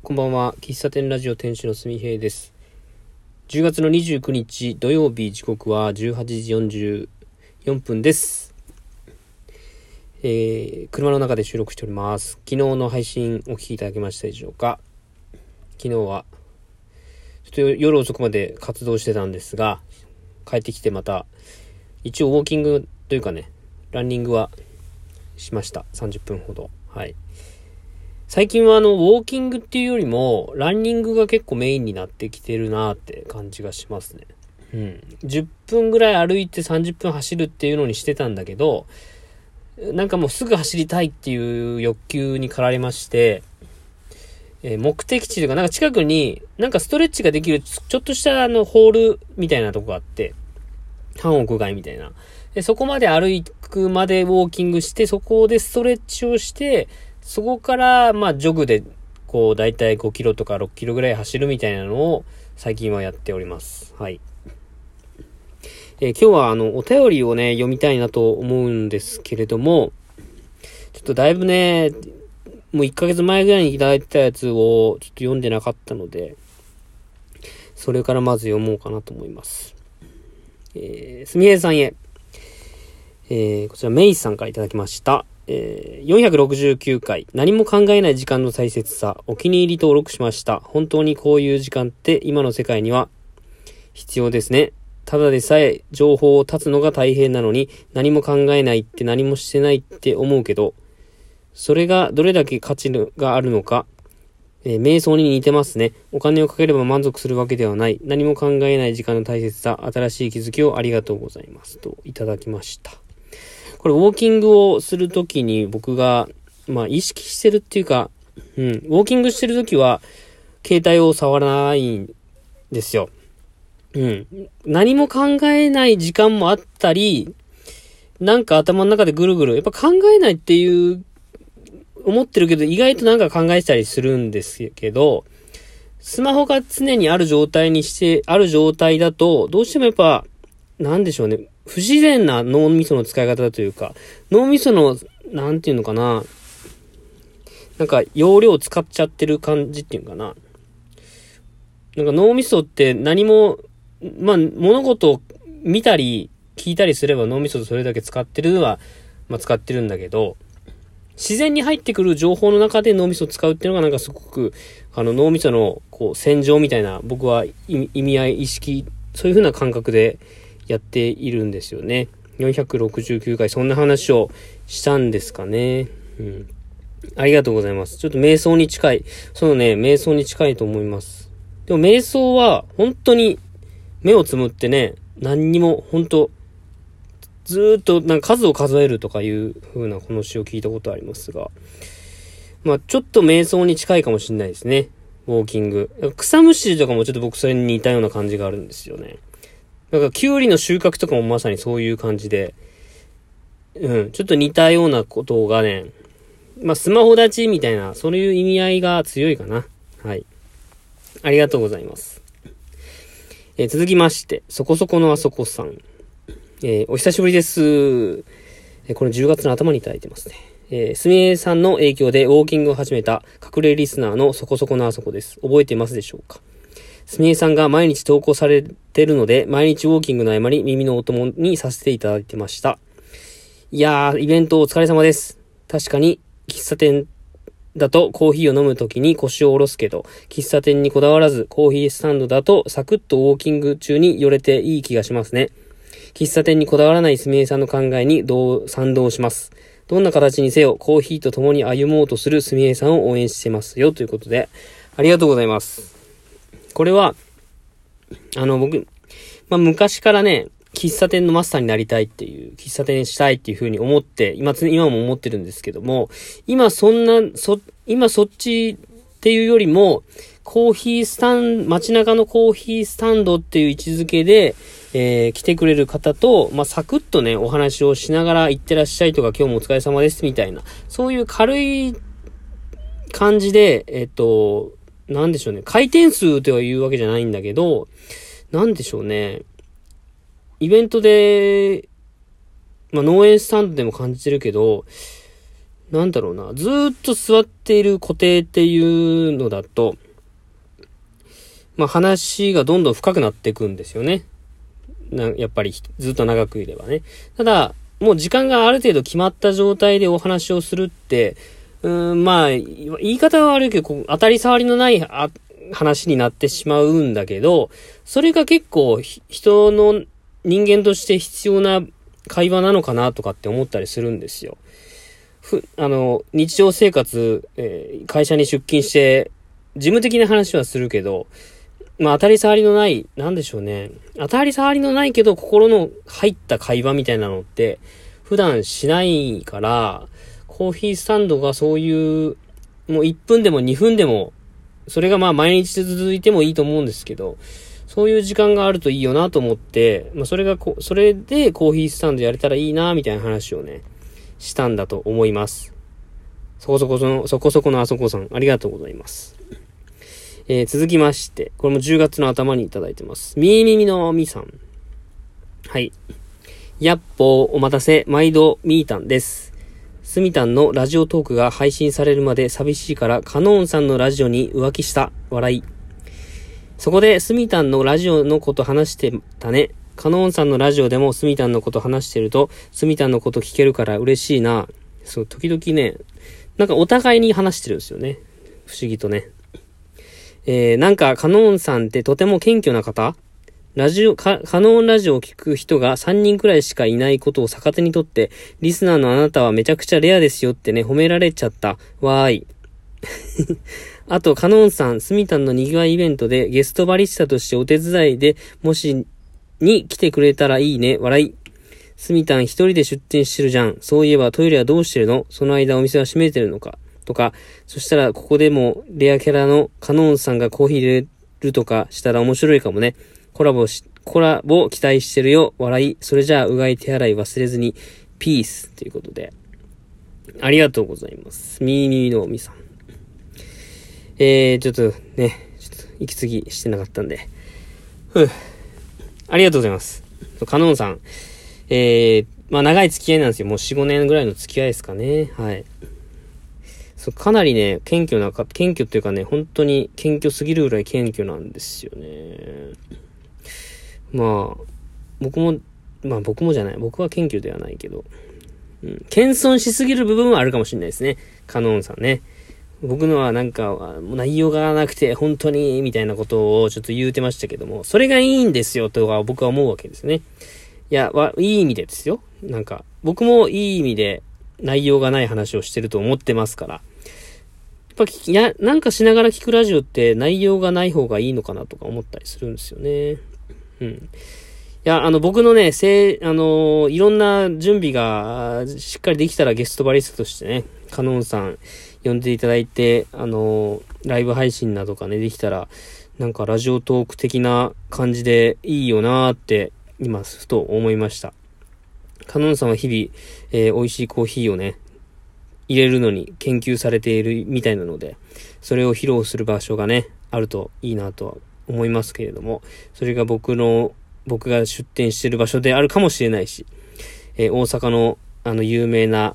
こんばんは。喫茶店ラジオ店主のすみへいです。10月の29日土曜日時刻は18時44分です。えー、車の中で収録しております。昨日の配信お聞きいただけましたでしょうか昨日は、ちょっと夜遅くまで活動してたんですが、帰ってきてまた、一応ウォーキングというかね、ランニングはしました。30分ほど。はい。最近はあの、ウォーキングっていうよりも、ランニングが結構メインになってきてるなって感じがしますね。うん。10分ぐらい歩いて30分走るっていうのにしてたんだけど、なんかもうすぐ走りたいっていう欲求に駆られまして、えー目的地というか、なんか近くに、なんかストレッチができる、ちょっとしたあの、ホールみたいなとこがあって、半屋外みたいな。で、そこまで歩くまでウォーキングして、そこでストレッチをして、そこから、まあ、ジョグで、こう、だいたい5キロとか6キロぐらい走るみたいなのを、最近はやっております。はい。えー今日は、あの、お便りをね、読みたいなと思うんですけれども、ちょっとだいぶね、もう1ヶ月前ぐらいにいただいてたやつを、ちょっと読んでなかったので、それからまず読もうかなと思います。えー、すみへいさんへ。えー、こちらメイさんからいただきました。えー、469回、何も考えない時間の大切さ、お気に入り登録しました。本当にこういう時間って今の世界には必要ですね。ただでさえ情報を断つのが大変なのに何も考えないって何もしてないって思うけど、それがどれだけ価値があるのか、えー瞑想に似てますね。お金をかければ満足するわけではない。何も考えない時間の大切さ、新しい気づきをありがとうございます。といただきました。これ、ウォーキングをするときに僕が、まあ、意識してるっていうか、うん、ウォーキングしてるときは、携帯を触らないんですよ。うん。何も考えない時間もあったり、なんか頭の中でぐるぐる、やっぱ考えないっていう、思ってるけど、意外となんか考えたりするんですけど、スマホが常にある状態にして、ある状態だと、どうしてもやっぱ、なんでしょうね。不自然な脳みその使い方だというか、脳みその、なんていうのかな。なんか、容量を使っちゃってる感じっていうのかな。なんか脳みそって何も、まあ、物事を見たり、聞いたりすれば脳みそそれだけ使ってるのは、まあ、使ってるんだけど、自然に入ってくる情報の中で脳みそを使うっていうのがなんかすごく、あの脳みその、こう、戦場みたいな、僕は意意味合い、意識、そういう風な感覚でやっているんですよね。469回、そんな話をしたんですかね。うん。ありがとうございます。ちょっと瞑想に近い。そのね、瞑想に近いと思います。でも瞑想は、本当に目をつむってね、何にも、本当ずっと、なんか数を数えるとかいう風な話を聞いたことありますが、まあちょっと瞑想に近いかもしれないですね。ウォーキング。草むしりとかもちょっと僕それに似たような感じがあるんですよね。なんか、キュウリの収穫とかもまさにそういう感じで、うん、ちょっと似たようなことがね、まあ、スマホ立ちみたいな、そういう意味合いが強いかな。はい。ありがとうございます。えー続きまして、そこそこのあそこさん。えーお久しぶりです。えーこれ10月の頭にいただいてますね。え、すみえさんの影響でウォーキングを始めた隠れリスナーのそこそこのあそこです。覚えていますでしょうか？すみえさんが毎日投稿されてるので、毎日ウォーキングの合間に耳のお供にさせていただいてました。いやー、イベントお疲れ様です。確かに、喫茶店だとコーヒーを飲むときに腰を下ろすけど、喫茶店にこだわらずコーヒースタンドだとサクッとウォーキング中に寄れていい気がしますね。喫茶店にこだわらないすみえさんの考えに賛同します。どんな形にせよ、コーヒーと共に歩もうとするすみえさんを応援してますよ。ということで、ありがとうございます。これは、あの、僕、まあ、昔からね、喫茶店のマスターになりたいっていう、喫茶店したいっていうふうに思って、今、今も思ってるんですけども、今そんな、そ、今そっちっていうよりも、コーヒースタン、街中のコーヒースタンドっていう位置づけで、えー来てくれる方と、まあ、サクッとね、お話をしながら行ってらっしゃいとか、今日もお疲れ様ですみたいな、そういう軽い感じで、えっ、と、なんでしょうね、回転数とは言うわけじゃないんだけど、なんでしょうね、イベントで、まあ、農園スタンドでも感じてるけど、なんだろうな、ずっと座っている固定っていうのだと、まあ話がどんどん深くなっていくんですよね。な、やっぱりずっと長くいればね。ただ、もう時間がある程度決まった状態でお話をするって、うん、まあ、言い方は悪いけど、当たり障りのない話になってしまうんだけど、それが結構人の人間として必要な会話なのかなとかって思ったりするんですよ。ふ、あの、日常生活、えー、会社に出勤して、事務的な話はするけど、まあ当たり障りのない、なんでしょうね。当たり障りのないけど心の入った会話みたいなのって、普段しないから、コーヒースタンドがそういう、もう1分でも2分でも、それがまあ毎日続いてもいいと思うんですけど、そういう時間があるといいよなと思って、まあそれがこ、それでコーヒースタンドやれたらいいなみたいな話をね、したんだと思います。そこそこその、そこそこのあそこさん、ありがとうございます。えー、続きまして、これも10月の頭にいただいてます。みーみみのみさん。はい。やっぽーお待たせ、毎度みーたんです。すみたんのラジオトークが配信されるまで寂しいから、カノーンさんのラジオに浮気した。笑い。そこで、すみたんのラジオのこと話してたね。カノーンさんのラジオでもスミタンのこと話してると、スミタンのこと聞けるから嬉しいな。そう、時々ね、なんかお互いに話してるんですよね。不思議とね。えー、なんか、カノーンさんってとても謙虚な方？ラジオ、カノンラジオを聞く人が3人くらいしかいないことを逆手にとって、リスナーのあなたはめちゃくちゃレアですよってね、褒められちゃった。わーい。あと、カノンさん、スミタンの賑わいイベントでゲストバリスタとしてお手伝いで、もし、に来てくれたらいいね。笑い。スミタン一人で出店してるじゃん。そういえばトイレはどうしてるの？その間お店は閉めてるのか？とか、そしたらここでもレアキャラのカノンさんがコーヒー入れるとかしたら面白いかもね。コラボし、コラボ期待してるよ。笑い。それじゃあ、うがい手洗い忘れずに、ピース。ということで。ありがとうございます。みーみーのみさん。えー、ちょっとね、ちょっと息継ぎしてなかったんで。ふぅ。ありがとうございます。カノンさん。えー、まあ長い付き合いなんですよ。もう4、5年ぐらいの付き合いですかね。はい。そう、かなりね、謙虚な、謙虚っていうかね、本当に謙虚すぎるぐらい謙虚なんですよね。まあ、僕も、まあ僕もじゃない。僕は謙虚ではないけど、うん、謙遜しすぎる部分はあるかもしれないですね。カノンさんね。僕のはなんか、内容がなくて、本当に、みたいなことをちょっと言うてましたけども、それがいいんですよ、とは僕は思うわけですね。いや、わ、いい意味でですよ。なんか、僕もいい意味で内容がない話をしてると思ってますから。やっぱ、いや、なんかしながら聞くラジオって内容がない方がいいのかなとか思ったりするんですよね。うん。いや、あの、僕のね、せあの、いろんな準備がしっかりできたらゲストバリストとしてね、カノンさん呼んでいただいて、あの、ライブ配信などかね、できたら、なんかラジオトーク的な感じでいいよなーって、今、ふと思いました。カノンさんは日々、えー、美味しいコーヒーをね、入れるのに研究されているみたいなので、それを披露する場所がね、あるといいなとは思いますけれども、それが僕の、僕が出店してる場所であるかもしれないし、えー、大阪のあの有名な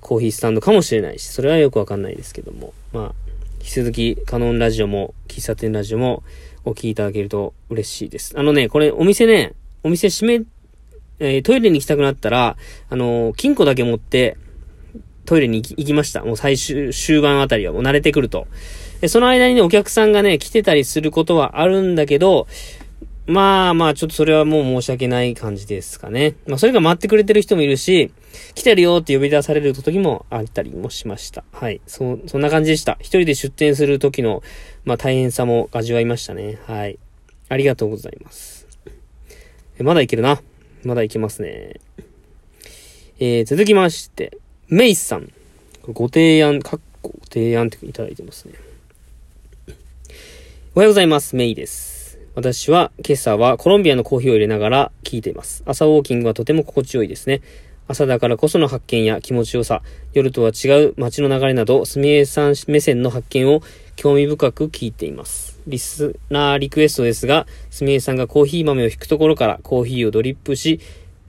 コーヒースタンドかもしれないし、それはよくわかんないですけども、まあ、引き続きカノンラジオも、喫茶店ラジオもお聞きいただけると嬉しいです。あのね、これお店ね、お店閉め、えー、トイレに行きたくなったら、あのー、金庫だけ持って、トイレに行きました。もう最終、終盤あたりはもう慣れてくると。その間にね、お客さんがね、来てたりすることはあるんだけど、まあまあ、ちょっとそれはもう申し訳ない感じですかね。まあ、それが待ってくれてる人もいるし、来てるよって呼び出される時もあったりもしました。はい。そ、そんな感じでした。一人で出店する時の、まあ大変さも味わいましたね。はい。ありがとうございます。えまだいけるな。まだいけますね。えー、続きまして、メイスさん。ご提案、かっこご提案っていただいてますね。おはようございます。メイです。私は今朝はコロンビアのコーヒーを入れながら聞いています。朝ウォーキングはとても心地よいですね。朝だからこその発見や気持ちよさ、夜とは違う街の流れなど、すみえさん目線の発見を興味深く聞いています。リスナーリクエストですが、すみえさんがコーヒー豆を引くところからコーヒーをドリップし、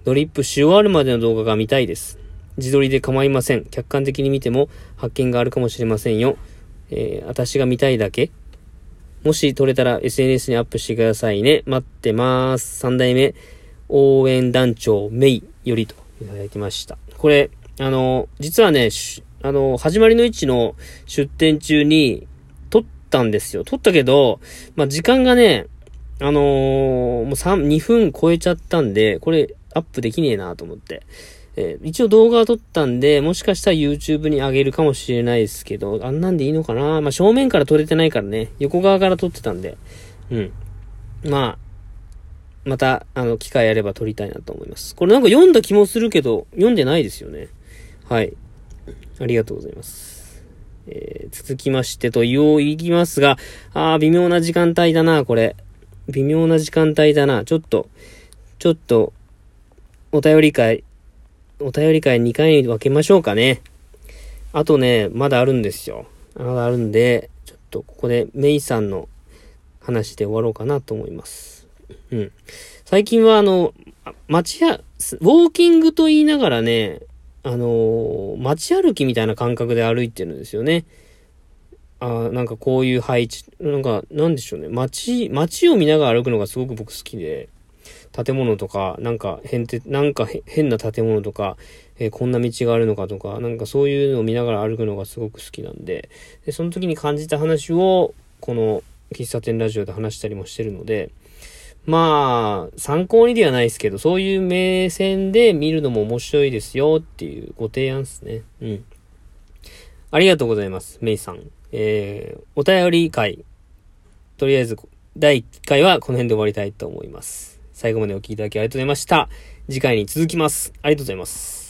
ドリップし終わるまでの動画が見たいです。自撮りで構いません。客観的に見ても発見があるかもしれませんよ。えー、私が見たいだけもし撮れたら SNS にアップしてくださいね。待ってます。三代目応援団長メイよりといただきました。これ、あの、実はね、あの、始まりの位置の出店中に撮ったんですよ。撮ったけど、まあ、時間がね、あのー、もう3、2分超えちゃったんで、これアップできねえなと思って。えー、一応動画は撮ったんで、もしかしたら YouTube に上げるかもしれないですけど、あんなんでいいのかな？まあ、正面から撮れてないからね、横側から撮ってたんで、うん。まあ、また、あの、機会あれば撮りたいなと思います。これなんか読んだ気もするけど、読んでないですよね。はい。ありがとうございます。えー、続きましてと言おう、言いますが、あー、微妙な時間帯だな、これ。微妙な時間帯だな。ちょっと、ちょっと、お便り会、お便り会2回に分けましょうかね。あとね、まだあるんですよ。まだあるんで、ちょっとここでメイさんの話で終わろうかなと思います。うん。最近はあの、街や、ウォーキングと言いながらね、あのー、街歩きみたいな感覚で歩いてるんですよね。あなんかこういう配置、なんか、なんでしょうね。街、街を見ながら歩くのがすごく僕好きで、建物とか、なんか変て、なんか変な建物とか、えー、こんな道があるのかとか、なんかそういうのを見ながら歩くのがすごく好きなんで、で、その時に感じた話を、この喫茶店ラジオで話したりもしてるので、まあ、参考にではないですけど、そういう目線で見るのも面白いですよっていうご提案ですね。うん。ありがとうございます、メイさん。えー、お便り会。とりあえず、第1回はこの辺で終わりたいと思います。最後までお聴きいただきありがとうございました。次回に続きます。ありがとうございます。